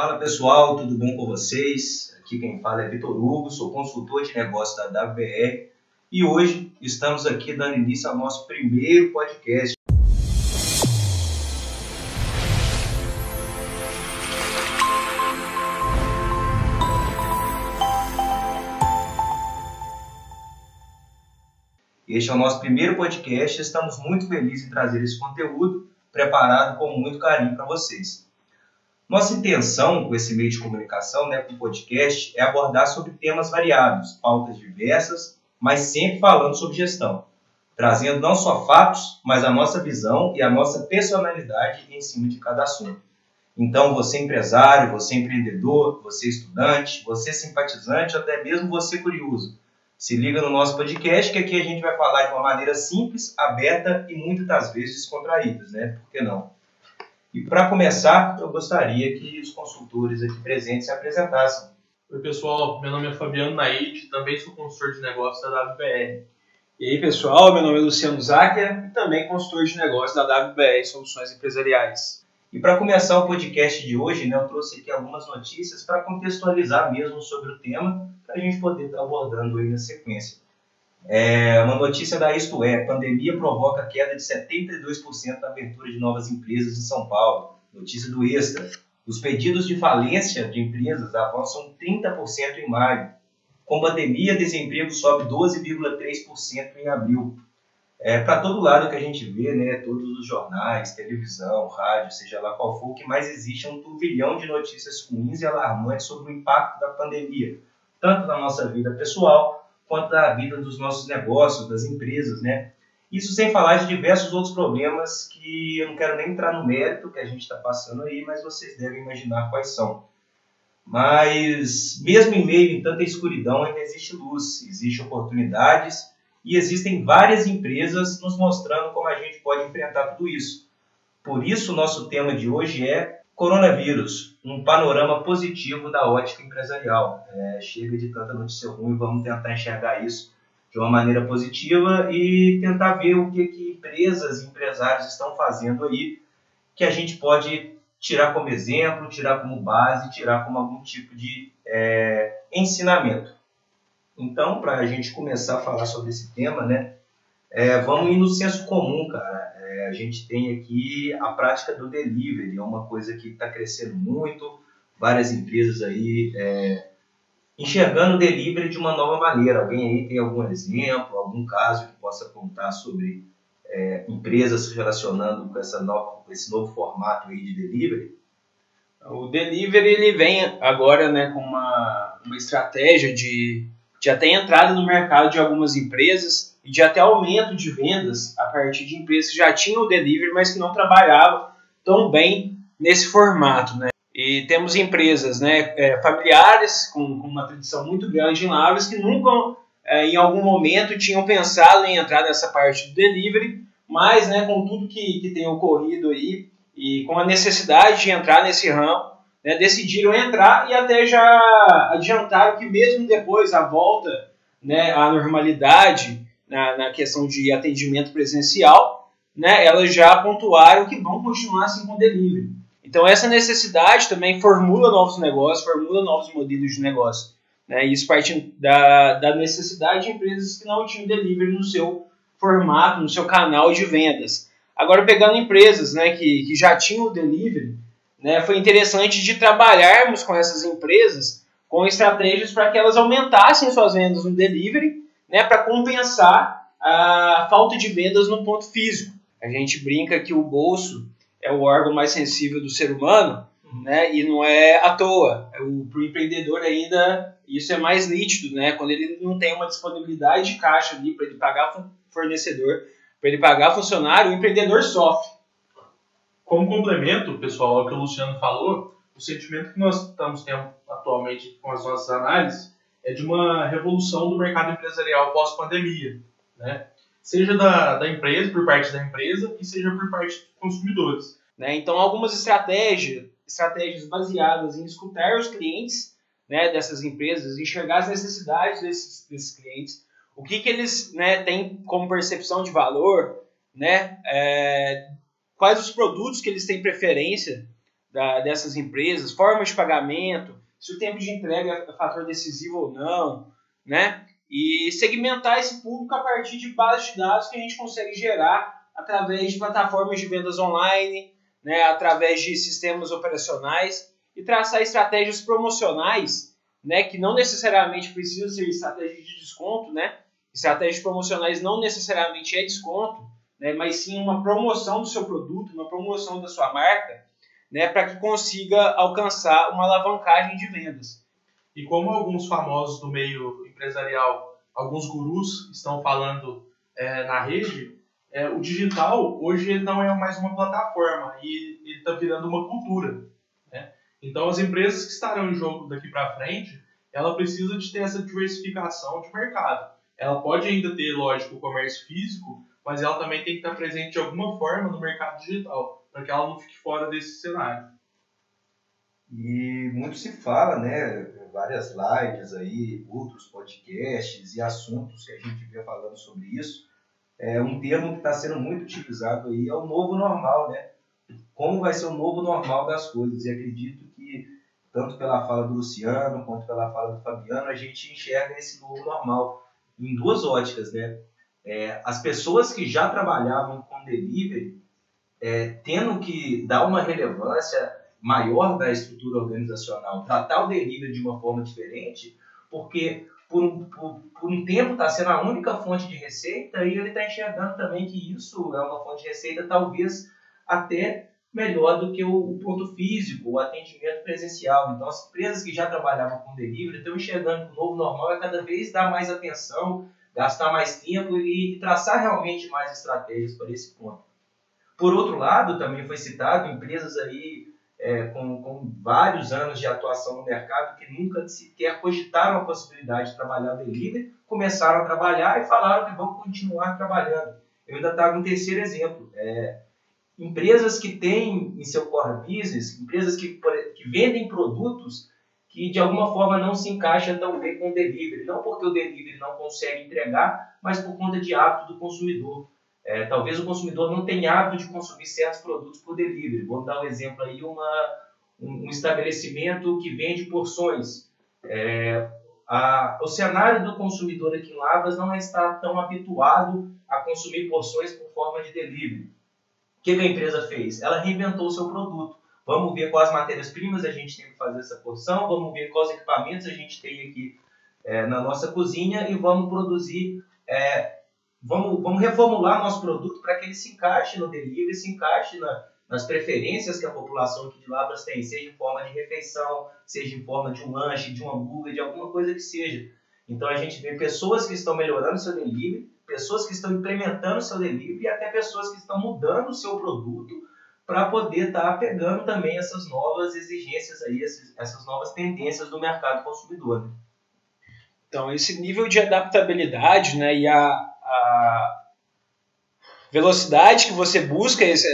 Fala pessoal, tudo bom com vocês? Aqui quem fala é Vitor Hugo, sou consultor de negócios da WBR e hoje estamos aqui dando início ao nosso primeiro podcast. Este é o nosso primeiro podcast. Estamos muito felizes em trazer esse conteúdo preparado com muito carinho para vocês. Nossa intenção com esse meio de comunicação, né, com o podcast, é abordar sobre temas variados, pautas diversas, mas sempre falando sobre gestão, trazendo não só fatos, mas a nossa visão e a nossa personalidade em cima de cada assunto. Então, você empresário, você empreendedor, você estudante, você simpatizante, até mesmo você curioso se liga no nosso podcast, que aqui a gente vai falar de uma maneira simples, aberta e muitas das vezes descontraída, né? Por que não? E para começar, eu gostaria que os consultores aqui presentes se apresentassem. Oi, pessoal. Meu nome é Fabiano Naide, também sou consultor de negócios da WBR. E aí, pessoal, meu nome é Luciano Záquia e também consultor de negócios da WBR Soluções Empresariais. E para começar o podcast de hoje, né, eu trouxe aqui algumas notícias para contextualizar mesmo sobre o tema, para a gente poder estar tá abordando aí na sequência. É uma notícia da Isto É, pandemia provoca queda de 72% da abertura de novas empresas em São Paulo. Notícia do Extra. Os pedidos de falência de empresas avançam 30% em maio. Com pandemia, desemprego sobe 12,3% em abril é, para todo lado que a gente vê, né, todos os jornais, televisão, rádio, seja lá qual for, o que mais existe é um turbilhão de notícias ruins e alarmantes sobre o impacto da pandemia, tanto na nossa vida pessoal quanto na vida dos nossos negócios, das empresas, né? Isso sem falar de diversos outros problemas que eu não quero nem entrar no mérito que a gente está passando aí, mas vocês devem imaginar quais são. Mas, mesmo em meio a tanta escuridão, ainda existe luz, existem oportunidades e existem várias empresas nos mostrando como a gente pode enfrentar tudo isso. Por isso, o nosso tema de hoje é coronavírus, um panorama positivo da ótica empresarial. É, chega de tanta notícia ruim, vamos tentar enxergar isso de uma maneira positiva e tentar ver o que, que empresas e empresários estão fazendo aí que a gente pode tirar como exemplo, tirar como base, tirar como algum tipo de é, ensinamento. Então, para a gente começar a falar sobre esse tema, né, é, vamos ir no senso comum, cara. É, a gente tem aqui a prática do delivery, é uma coisa que está crescendo muito, várias empresas aí é, enxergando o delivery de uma nova maneira. Alguém aí tem algum exemplo, algum caso que possa contar sobre é, empresas se relacionando com, essa nova, com esse novo formato aí de delivery? O delivery ele vem agora né, com uma, uma estratégia de de até entrada no mercado de algumas empresas e de até aumento de vendas a partir de empresas que já tinham o delivery, mas que não trabalhavam tão bem nesse formato, né? E temos empresas né, é, familiares com, uma tradição muito grande em Lavras que nunca, é, em algum momento, tinham pensado em entrar nessa parte do delivery, mas né, com tudo que, que tem ocorrido aí e com a necessidade de entrar nesse ramo, né, decidiram entrar e até já adiantaram que mesmo depois a volta né, à normalidade na, na questão de atendimento presencial, né, elas já pontuaram que vão continuar assim com delivery. Então essa necessidade também formula novos negócios, formula novos modelos de negócio. Né, isso parte da, da necessidade de empresas que não tinham delivery no seu formato, no seu canal de vendas. Agora pegando empresas né, que, que já tinham o delivery, né, foi interessante de trabalharmos com essas empresas com estratégias para que elas aumentassem suas vendas no delivery, né, para compensar a falta de vendas no ponto físico. A gente brinca que o bolso é o órgão mais sensível do ser humano, né, e não é à toa. Para o empreendedor ainda isso é mais nítido, né, quando ele não tem uma disponibilidade de caixa ali para ele pagar fornecedor, para ele pagar funcionário, o empreendedor sofre. Como complemento, pessoal, ao que o Luciano falou, o sentimento que nós estamos tendo atualmente com as nossas análises é de uma revolução do mercado empresarial pós-pandemia, né? Seja da, da empresa, por parte da empresa, e seja por parte dos consumidores. Né? Então, algumas estratégias, estratégias baseadas em escutar os clientes né, dessas empresas, enxergar as necessidades desses, desses clientes, o que, que eles né, têm como percepção de valor, né, é, quais os produtos que eles têm preferência da, dessas empresas, formas de pagamento, se o tempo de entrega é fator decisivo ou não, né? E segmentar esse público a partir de bases de dados que a gente consegue gerar através de plataformas de vendas online, né, através de sistemas operacionais e traçar estratégias promocionais, né, que não necessariamente precisam ser estratégias de desconto, né? Estratégias promocionais não necessariamente é desconto, né, mas sim uma promoção do seu produto, uma promoção da sua marca, né, para que consiga alcançar uma alavancagem de vendas. E como alguns famosos do meio empresarial, alguns gurus estão falando é, na rede, é, o digital hoje não é mais uma plataforma e ele está virando uma cultura. Né? Então as empresas que estarão em jogo daqui para frente, ela precisa de ter essa diversificação de mercado. Ela pode ainda ter, lógico, o comércio físico, mas ela também tem que estar presente de alguma forma no mercado digital, para que ela não fique fora desse cenário. E muito se fala, né, várias lives aí, outros podcasts e assuntos que a gente vê falando sobre isso. É um termo que está sendo muito utilizado aí, é o novo normal, né? Como vai ser o novo normal das coisas. E acredito que, tanto pela fala do Luciano, quanto pela fala do Fabiano, a gente enxerga esse novo normal em duas óticas, né? É, as pessoas que já trabalhavam com delivery, é, tendo que dar uma relevância maior da estrutura organizacional, tratar o delivery de uma forma diferente, porque por um, por, por um tempo está sendo a única fonte de receita e ele está enxergando também que isso é uma fonte de receita talvez até melhor do que o, o ponto físico, o atendimento presencial. Então, as empresas que já trabalhavam com delivery estão enxergando que o novo normal é cada vez dar mais atenção, gastar mais tempo e, e traçar realmente mais estratégias para esse ponto. Por outro lado, também foi citado empresas aí é, com, com, vários anos de atuação no mercado que nunca sequer cogitaram a possibilidade de trabalhar delivery, começaram a trabalhar e falaram que vão continuar trabalhando. Eu ainda trago um terceiro exemplo. É, empresas que têm em seu core business, empresas que, que vendem produtos que de alguma forma não se encaixam tão bem com o delivery. Não porque o delivery não consegue entregar, mas por conta de hábito do consumidor. É, talvez o consumidor não tenha hábito de consumir certos produtos por delivery. Vamos dar um exemplo aí, uma, um, um estabelecimento que vende porções. É, a, o cenário do consumidor aqui em Lavras não está tão habituado a consumir porções por forma de delivery. O que a empresa fez? Ela reinventou o seu produto. Vamos ver quais matérias-primas a gente tem para fazer essa porção, vamos ver quais equipamentos a gente tem aqui é, na nossa cozinha e vamos produzir é, vamos, vamos reformular nosso produto para que ele se encaixe no delivery, se encaixe na, nas preferências que a população aqui de Labras tem, seja em forma de refeição, seja em forma de um lanche, de um hambúrguer, de alguma coisa que seja. Então a gente vê pessoas que estão melhorando seu delivery, pessoas que estão implementando seu delivery e até pessoas que estão mudando o seu produto para poder estar tá pegando também essas novas exigências aí, essas novas tendências do mercado consumidor. Né? Então esse nível de adaptabilidade, né, e a a velocidade que você busca essa,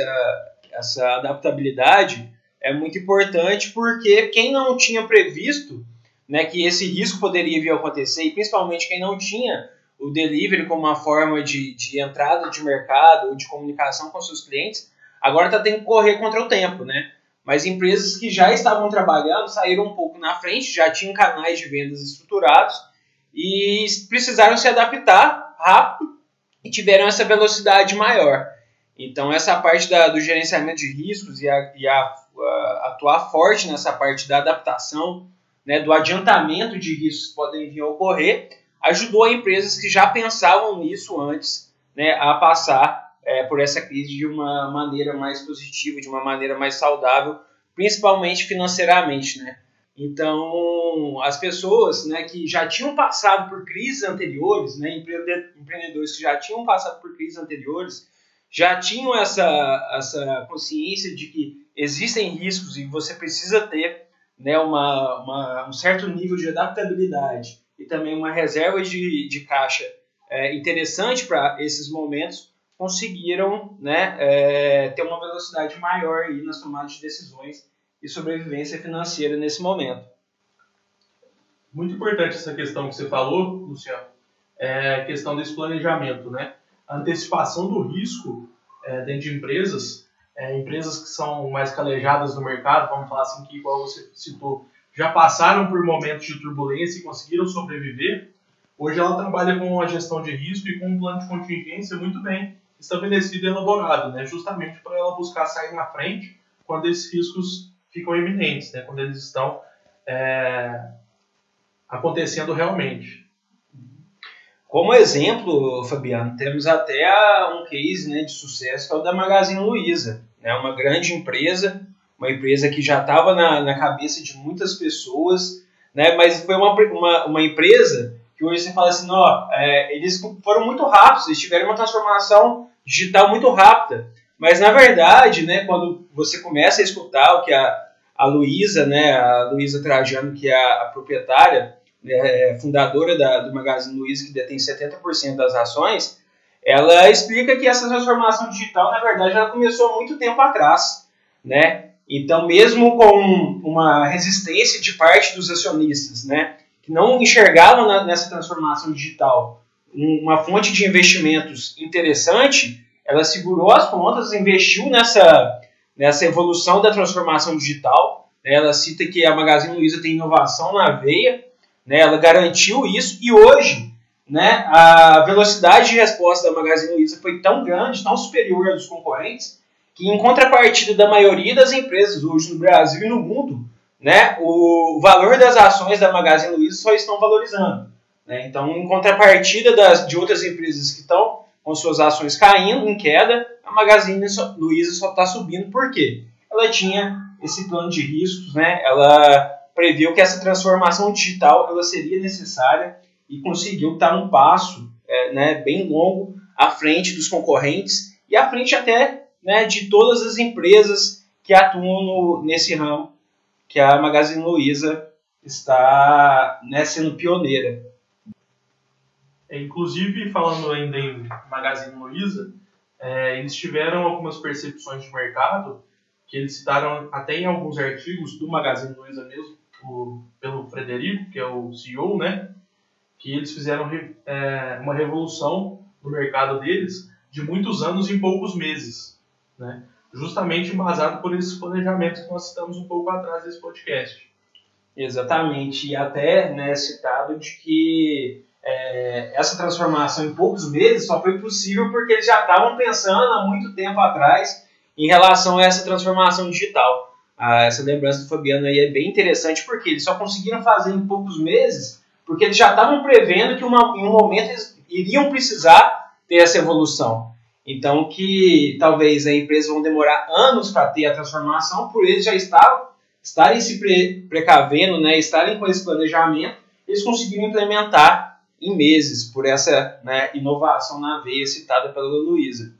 essa adaptabilidade é muito importante porque quem não tinha previsto né, que esse risco poderia vir a acontecer, e principalmente quem não tinha o delivery como uma forma de, de entrada de mercado ou de comunicação com seus clientes, agora está tendo que correr contra o tempo, né? Mas empresas que já estavam trabalhando saíram um pouco na frente, já tinham canais de vendas estruturados e precisaram se adaptar rápido e tiveram essa velocidade maior. Então, essa parte da, do gerenciamento de riscos e, a, e a, a, atuar forte nessa parte da adaptação, né, do adiantamento de riscos que podem vir a ocorrer, ajudou empresas que já pensavam nisso antes né, a passar é, por essa crise de uma maneira mais positiva, de uma maneira mais saudável, principalmente financeiramente. Né? Então, as pessoas né, que já tinham passado por crises anteriores, né, empreendedores que já tinham passado por crises anteriores, já tinham essa, essa consciência de que existem riscos e você precisa ter né, uma, uma um certo nível de adaptabilidade e também uma reserva de, de caixa é, interessante para esses momentos, conseguiram né, é, ter uma velocidade maior aí nas tomadas de decisões e sobrevivência financeira nesse momento. Muito importante essa questão que você falou, Luciano, é a questão desse planejamento, né? A antecipação do risco é, dentro de empresas é, empresas que são mais calejadas no mercado, vamos falar assim, que igual você citou, já passaram por momentos de turbulência e conseguiram sobreviver, hoje ela trabalha com a gestão de risco e com um plano de contingência muito bem estabelecido e elaborado, né? justamente para ela buscar sair na frente quando esses riscos ficam eminentes, né? quando eles estão é, acontecendo realmente. Como exemplo, Fabiano, temos até um case né, de sucesso que é o da Magazine Luiza, né, uma grande empresa, uma empresa que já estava na, na cabeça de muitas pessoas, né, mas foi uma, uma, uma empresa que hoje você fala assim, ó, é, eles foram muito rápidos, eles tiveram uma transformação digital muito rápida, mas na verdade, né, quando você começa a escutar o que a, a Luísa, né, a Luísa Trajano, que é a, a proprietária, é, fundadora da, do Magazine Luiza, que detém 70% das ações, ela explica que essa transformação digital, na verdade, ela começou há muito tempo atrás, né? Então, mesmo com uma resistência de parte dos acionistas, né, que não enxergavam na, nessa transformação digital uma fonte de investimentos interessante, ela segurou as pontas, investiu nessa, nessa evolução da transformação digital. Né? Ela cita que a Magazine Luiza tem inovação na veia, né? ela garantiu isso e hoje né, a velocidade de resposta da Magazine Luiza foi tão grande, tão superior à dos concorrentes, que em contrapartida da maioria das empresas hoje no Brasil e no mundo, né, o valor das ações da Magazine Luiza só estão valorizando. Né? Então, em contrapartida das, de outras empresas que estão com suas ações caindo, em queda, a Magazine Luiza só está subindo. Por quê? Ela tinha esse plano de riscos, né? ela previu que essa transformação digital ela seria necessária e conseguiu estar um passo é, né, bem longo à frente dos concorrentes e à frente até né, de todas as empresas que atuam no, nesse ramo que a Magazine Luiza está né, sendo pioneira. É, inclusive, falando ainda em Magazine Luiza, é, eles tiveram algumas percepções de mercado que eles citaram até em alguns artigos do Magazine Luiza mesmo, pelo Frederico, que é o CEO, né? Que eles fizeram é, uma revolução no mercado deles de muitos anos em poucos meses, né? Justamente embasado por esses planejamentos que nós citamos um pouco atrás desse podcast. Exatamente, e até né, citado de que é, essa transformação em poucos meses só foi possível porque eles já estavam pensando há muito tempo atrás em relação a essa transformação digital. Ah, essa lembrança do Fabiano aí é bem interessante porque eles só conseguiram fazer em poucos meses porque eles já estavam prevendo que uma, em um momento eles iriam precisar ter essa evolução. Então que talvez a empresa vão demorar anos para ter a transformação, por eles já estavam, estarem se pre, precavendo, né, estarem com esse planejamento, eles conseguiram implementar em meses por essa né, inovação na veia citada pela Luísa.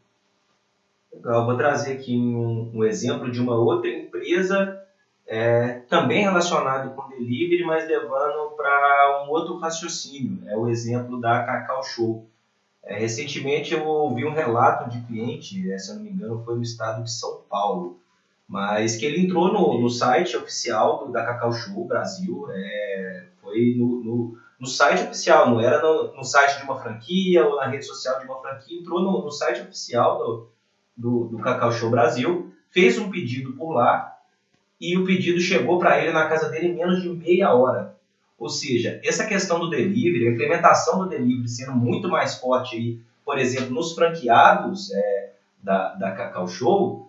Eu vou trazer aqui um, um, exemplo de uma outra empresa é, também relacionada com delivery, mas levando para um outro raciocínio. É o exemplo da Cacau Show. É, recentemente eu ouvi um relato de cliente, é, se eu não me engano foi no estado de São Paulo, mas que ele entrou no, no site oficial do, da Cacau Show Brasil, é, foi no, no, no, site oficial, não era no, no, site de uma franquia ou na rede social de uma franquia, entrou no, site oficial do, do, do Cacau Show Brasil, fez um pedido por lá e o pedido chegou para ele na casa dele em menos de meia hora. Ou seja, essa questão do delivery, a implementação do delivery sendo muito mais forte aí, por exemplo, nos franqueados é, da, da Cacau Show,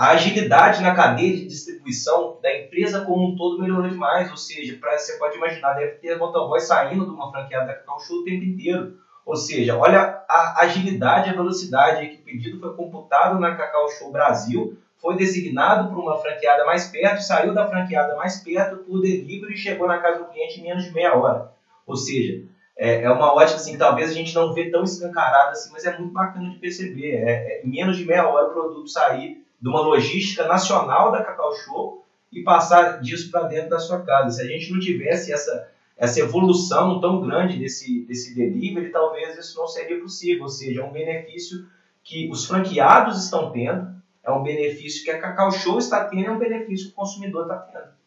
a agilidade na cadeia de distribuição da empresa como um todo melhorou demais. Ou seja, pra, você pode imaginar, deve ter motoboy saindo de uma franqueada da Cacau Show o tempo inteiro. Ou seja, olha a agilidade e a velocidade que o pedido foi computado na Cacau Show Brasil, foi designado por uma franqueada mais perto, saiu da franqueada mais perto por delivery e chegou na casa do cliente em menos de meia hora. Ou seja, é, é uma ótica assim, que talvez a gente não vê tão escancarada assim, mas é muito bacana de perceber. É, é, menos de meia hora o produto sair de uma logística nacional da Cacau Show e passar disso para dentro da sua casa. Se a gente não tivesse essa, essa evolução tão grande desse, desse delivery, talvez isso não seria possível. Ou seja, é um benefício que os franqueados estão tendo, é um benefício que a Cacau Show está tendo, é um benefício que o consumidor está tendo.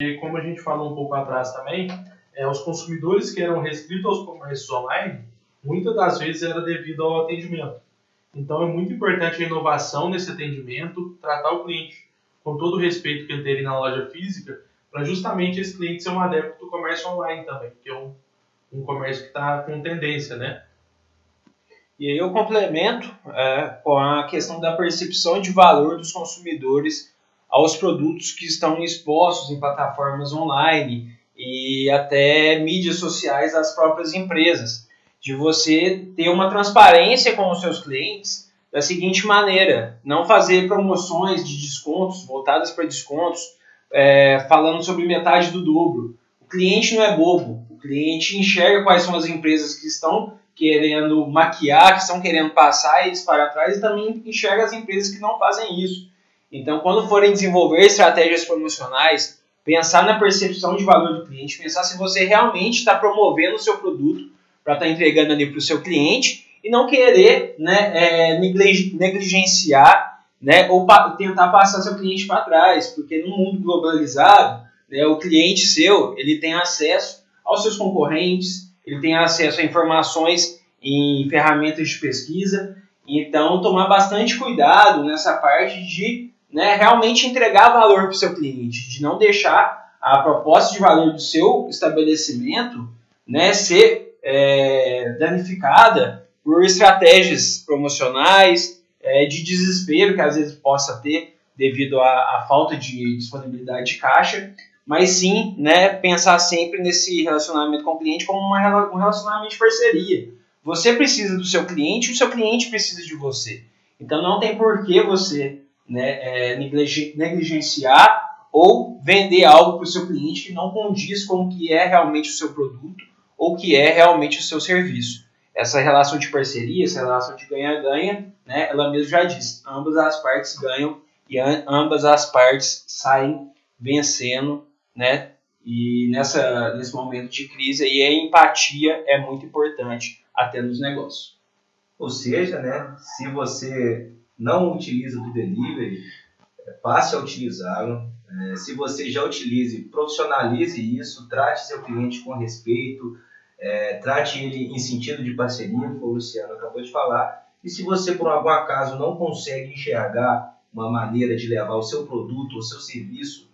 E como a gente falou um pouco atrás também, é, os consumidores que eram restritos aos comércios online, muitas das vezes era devido ao atendimento. Então é muito importante a inovação nesse atendimento, tratar o cliente com todo o respeito que ele teve na loja física, para justamente esse cliente ser um adepto do comércio online também, que é um, um comércio que está com tendência, né? E aí eu complemento é, com a questão da percepção de valor dos consumidores aos produtos que estão expostos em plataformas online e até mídias sociais das próprias empresas. De você ter uma transparência com os seus clientes da seguinte maneira: não fazer promoções de descontos voltadas para descontos, é, falando sobre metade do dobro. O cliente não é bobo, o cliente enxerga quais são as empresas que estão querendo maquiar, que estão querendo passar eles para trás e também enxerga as empresas que não fazem isso. Então, quando forem desenvolver estratégias promocionais, pensar na percepção de valor do cliente, pensar se você realmente está promovendo o seu produto para estar tá entregando ali para o seu cliente e não querer né, é, negligenciar né, ou pa tentar passar seu cliente para trás, porque no mundo globalizado, né, o cliente seu ele tem acesso aos seus concorrentes, ele tem acesso a informações em ferramentas de pesquisa. Então, tomar bastante cuidado nessa parte de né, realmente entregar valor para o seu cliente, de não deixar a proposta de valor do seu estabelecimento né, ser é, danificada por estratégias promocionais, é, de desespero que às vezes possa ter devido à, à falta de disponibilidade de caixa mas sim né, pensar sempre nesse relacionamento com o cliente como uma, um relacionamento de parceria. Você precisa do seu cliente e o seu cliente precisa de você. Então não tem por que você né, é, negligenciar ou vender algo para o seu cliente que não condiz com o que é realmente o seu produto ou que é realmente o seu serviço. Essa relação de parceria, essa relação de ganha-ganha, né, ela mesmo já disse, ambas as partes ganham e ambas as partes saem vencendo né? E nessa, nesse momento de crise aí, a empatia é muito importante até nos negócios. Ou seja, né, se você não utiliza do delivery, é, passe a utilizá-lo. É, se você já utilize, profissionalize isso, trate seu cliente com respeito, é, trate ele em sentido de parceria, como o Luciano acabou de falar. E se você, por algum acaso, não consegue enxergar uma maneira de levar o seu produto, o seu serviço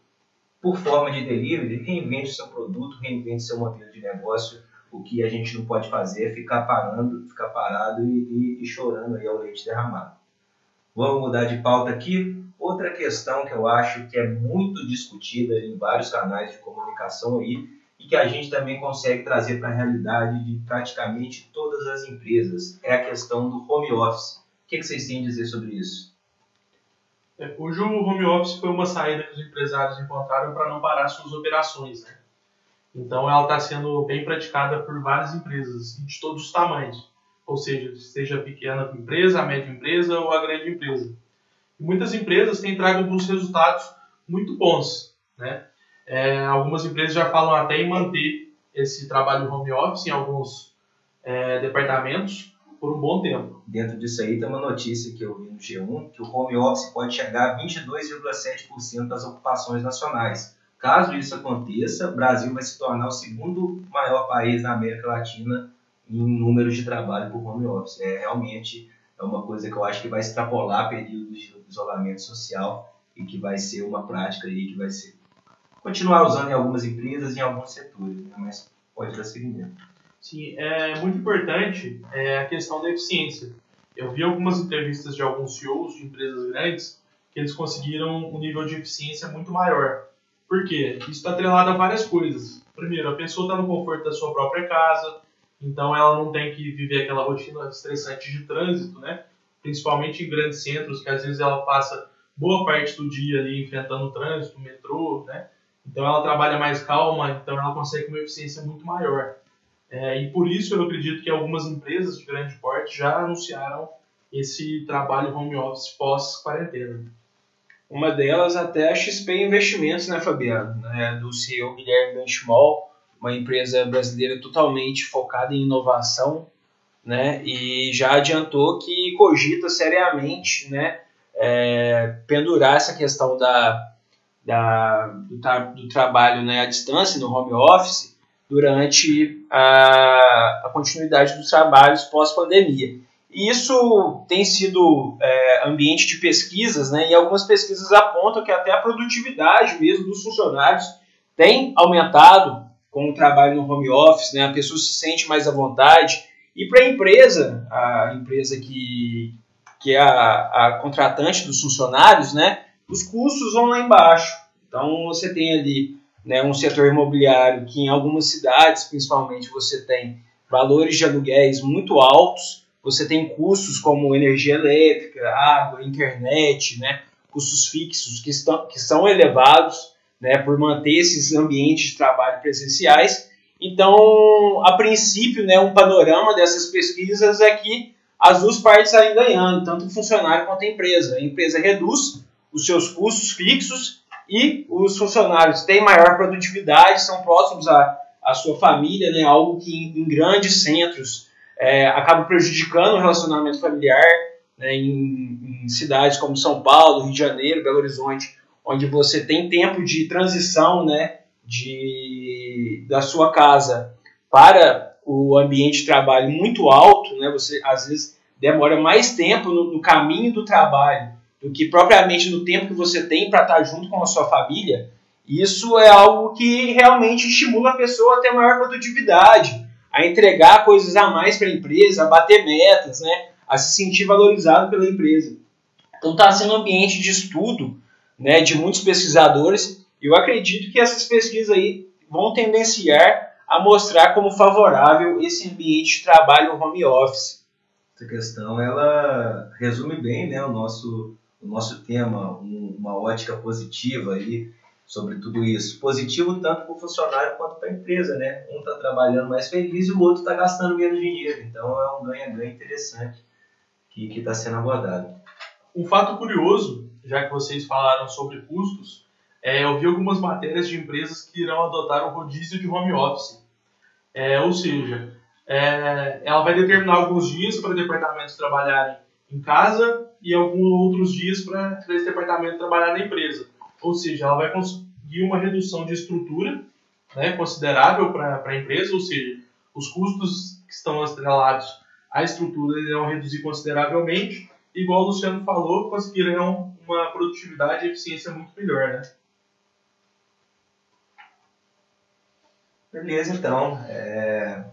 por forma de delivery, reinvente o seu produto, reinvente seu modelo de negócio. O que a gente não pode fazer é ficar parando, ficar parado e, e, e chorando aí ao leite derramado. Vamos mudar de pauta aqui. Outra questão que eu acho que é muito discutida em vários canais de comunicação aí e que a gente também consegue trazer para a realidade de praticamente todas as empresas é a questão do home office. O que, que vocês têm a dizer sobre isso? É, hoje o home office foi uma saída que os empresários encontraram para não parar suas operações. Né? Então ela está sendo bem praticada por várias empresas de todos os tamanhos, ou seja, seja a pequena empresa, a média empresa ou a grande empresa. Muitas empresas têm trago alguns resultados muito bons. Né? É, algumas empresas já falam até em manter esse trabalho home office em alguns é, departamentos, por um bom tempo. Dentro disso aí tem uma notícia que eu vi no G1, que o home office pode chegar a 22,7% das ocupações nacionais. Caso isso aconteça, o Brasil vai se tornar o segundo maior país na América Latina em número de trabalho por home office. É realmente é uma coisa que eu acho que vai extrapolar períodos de isolamento social e que vai ser uma prática aí que vai ser continuar usando em algumas empresas em alguns setores, né? mas pode seguimento. Sim, é muito importante é, a questão da eficiência. Eu vi algumas entrevistas de alguns CEOs de empresas grandes que eles conseguiram um nível de eficiência muito maior. Por quê? Isso está atrelado a várias coisas. Primeiro, a pessoa está no conforto da sua própria casa, então ela não tem que viver aquela rotina estressante de trânsito, né? Principalmente em grandes centros, que às vezes ela passa boa parte do dia ali enfrentando o trânsito, o metrô, né? Então ela trabalha mais calma, então ela consegue uma eficiência muito maior. É, e por isso eu acredito que algumas empresas de grande porte já anunciaram esse trabalho home office pós-quarentena. Uma delas até a XP Investimentos, né, Fabiano? Né, do CEO Guilherme Benchimol, uma empresa brasileira totalmente focada em inovação, né, e já adiantou que cogita seriamente, né, é, pendurar essa questão da, da, do, do trabalho né, à distância, no home office, durante a, a continuidade dos trabalhos pós-pandemia. E isso tem sido é, ambiente de pesquisas, né? E algumas pesquisas apontam que até a produtividade mesmo dos funcionários tem aumentado com o trabalho no home office, né? A pessoa se sente mais à vontade. E para a empresa, a empresa que, que é a, a contratante dos funcionários, né? Os custos vão lá embaixo. Então você tem ali né, um setor imobiliário que em algumas cidades, principalmente, você tem valores de aluguéis muito altos você tem custos como energia elétrica, água, internet, né? custos fixos que, estão, que são elevados né, por manter esses ambientes de trabalho presenciais. Então, a princípio, né, um panorama dessas pesquisas é que as duas partes saem ganhando, tanto o funcionário quanto a empresa. A empresa reduz os seus custos fixos e os funcionários têm maior produtividade, são próximos à, à sua família, né, algo que em, em grandes centros é, acaba prejudicando o relacionamento familiar né, em, em, cidades como São Paulo, Rio de Janeiro, Belo Horizonte, onde você tem tempo de transição né, de, da sua casa para o ambiente de trabalho muito alto, né, você às vezes demora mais tempo no, no caminho do trabalho do que propriamente no tempo que você tem para estar junto com a sua família, isso é algo que realmente estimula a pessoa a ter maior produtividade, a entregar coisas a mais para a empresa, a bater metas, né, a se sentir valorizado pela empresa. Então está sendo um ambiente de estudo né, de muitos pesquisadores eu acredito que essas pesquisas aí vão tendenciar a mostrar como favorável esse ambiente de trabalho home office. Essa questão ela resume bem né, o, nosso, o nosso tema, um, uma ótica positiva aí sobre tudo isso. Positivo tanto para o funcionário quanto para a empresa, né? Um está trabalhando mais feliz e o outro está gastando menos dinheiro. Então é um ganha-ganha interessante que está sendo abordado. Um fato curioso, já que vocês falaram sobre custos, é, eu vi algumas matérias de empresas que irão adotar o rodízio de home office. É, ou seja, é, ela vai determinar alguns dias para departamentos trabalharem em casa e alguns outros dias para esse departamento trabalhar na empresa. Ou seja, ela vai conseguir uma redução de estrutura né, considerável para a empresa, ou seja, os custos que estão atrelados à estrutura irão reduzir consideravelmente, igual o Luciano falou, conseguirão uma produtividade e eficiência muito melhor. Né? Beleza, então. É...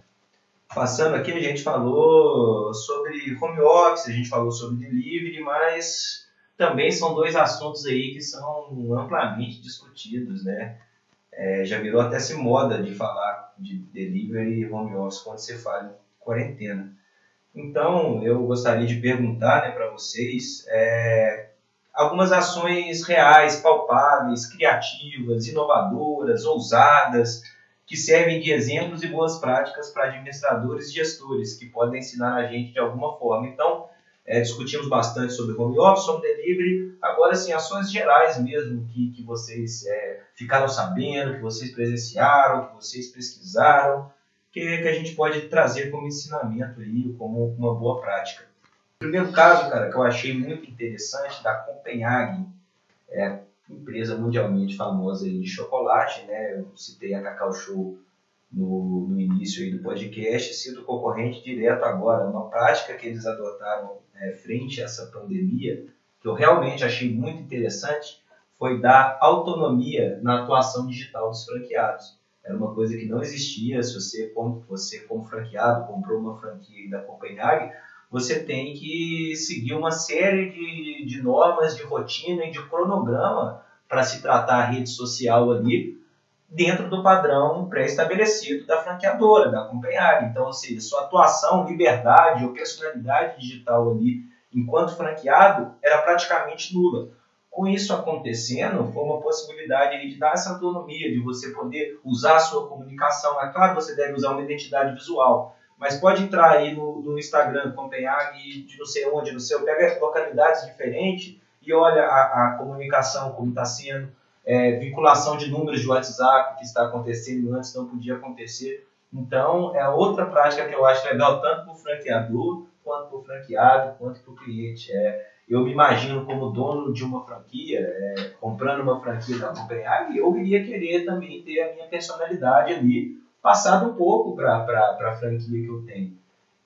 Passando aqui, a gente falou sobre home office, a gente falou sobre delivery, mas também são dois assuntos aí que são amplamente discutidos, né? É, já virou até se moda de falar de delivery e home office quando você fala em quarentena. Então, eu gostaria de perguntar né, para vocês é, algumas ações reais, palpáveis, criativas, inovadoras, ousadas, que servem de exemplos e boas práticas para administradores e gestores, que podem ensinar a gente de alguma forma. Então, é, discutimos bastante sobre home office, sobre delivery. Agora, sim, ações gerais mesmo que, que vocês é, ficaram sabendo, que vocês presenciaram, que vocês pesquisaram, que, que a gente pode trazer como ensinamento aí, como uma boa prática. O primeiro caso, cara, que eu achei muito interessante, da Copenhagen, é, empresa mundialmente famosa de chocolate, né? Eu citei a Cacau Show no, no início do podcast, sido concorrente direto agora, uma prática que eles adotaram é, frente a essa pandemia, que eu realmente achei muito interessante, foi dar autonomia na atuação digital dos franqueados. Era uma coisa que não existia. Se você, como, você como franqueado, comprou uma franquia da Copenhague, você tem que seguir uma série de, de normas, de rotina e de cronograma para se tratar a rede social ali dentro do padrão pré-estabelecido da franqueadora, da Copenhague. Então, ou seja, sua atuação, liberdade ou personalidade digital ali, enquanto franqueado, era praticamente nula. Com isso acontecendo, foi uma possibilidade de dar essa autonomia, de você poder usar a sua comunicação. É claro, você deve usar uma identidade visual, mas pode entrar aí no, no Instagram Copenhague, de não sei onde, não sei, pega localidades diferentes e olha a, a comunicação como está sendo, é, vinculação de números de WhatsApp que está acontecendo antes não podia acontecer. Então, é outra prática que eu acho legal, tanto para o franqueador, quanto para o franqueado, quanto para o cliente. É, eu me imagino como dono de uma franquia, é, comprando uma franquia da Copenhague, eu iria querer também ter a minha personalidade ali, passado um pouco para a franquia que eu tenho.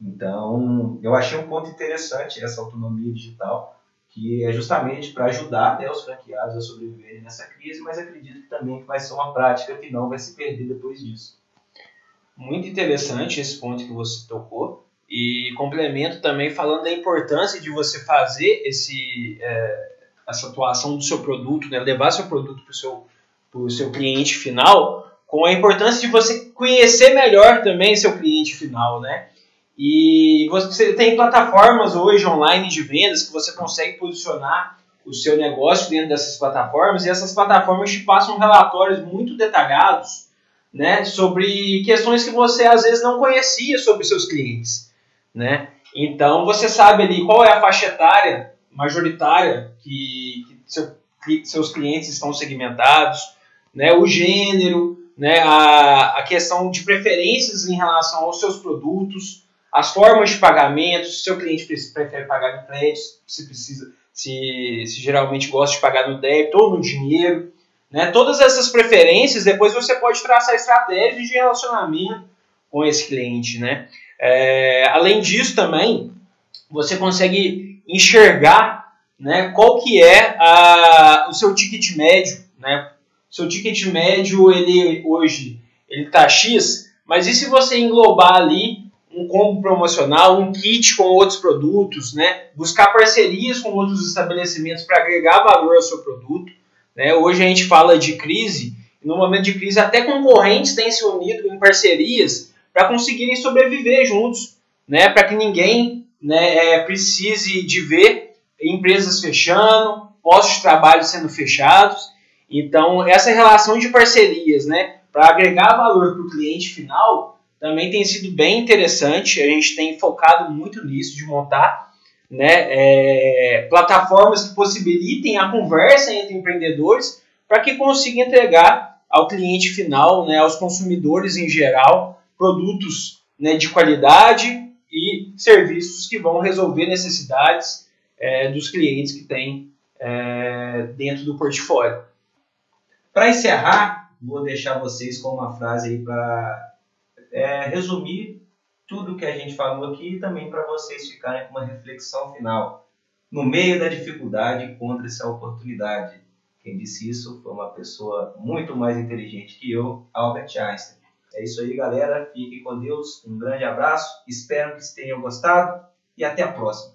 Então, eu achei um ponto interessante essa autonomia digital, que é justamente para ajudar né, os franqueados a sobreviverem nessa crise, mas acredito que também vai ser uma prática que não vai se perder depois disso. Muito interessante esse ponto que você tocou. E complemento também falando da importância de você fazer esse, é, essa atuação do seu produto, né? levar seu produto para o seu, seu cliente final, com a importância de você conhecer melhor também seu cliente final, né? E você tem plataformas hoje online de vendas que você consegue posicionar o seu negócio dentro dessas plataformas e essas plataformas te passam relatórios muito detalhados né, sobre questões que você às vezes não conhecia sobre seus clientes. Né? Então você sabe ali qual é a faixa etária majoritária que, que seu, seus clientes estão segmentados, né, o gênero, né, a, a questão de preferências em relação aos seus produtos, as formas de pagamento, se seu cliente prefere pagar no crédito, se precisa, se, se geralmente gosta de pagar no débito ou no dinheiro. Né? Todas essas preferências, depois você pode traçar estratégias de relacionamento com esse cliente. Né? É, além disso também, você consegue enxergar né, qual que é a, o seu ticket médio. Né? Seu ticket médio, ele hoje, ele está X, mas e se você englobar ali um combo promocional, um kit com outros produtos, né? buscar parcerias com outros estabelecimentos para agregar valor ao seu produto. Né? Hoje a gente fala de crise, e no momento de crise até concorrentes têm se unido em parcerias para conseguirem sobreviver juntos, né? para que ninguém né, é, precise de ver empresas fechando, postos de trabalho sendo fechados. Então, essa relação de parcerias né, para agregar valor para o cliente final também tem sido bem interessante. A gente tem focado muito nisso, de montar né, é, plataformas que possibilitem a conversa entre empreendedores para que consiga entregar ao cliente final, né, aos consumidores em geral, produtos né, de qualidade e serviços que vão resolver necessidades é, dos clientes que têm é, dentro do portfólio. Para encerrar, vou deixar vocês com uma frase aí para é, resumir tudo que a gente falou aqui e também para vocês ficarem com uma reflexão final. No meio da dificuldade, encontre-se a oportunidade. Quem disse isso foi uma pessoa muito mais inteligente que eu, Albert Einstein. É isso aí, galera. Fiquem com Deus. Um grande abraço. Espero que tenham gostado e até a próxima.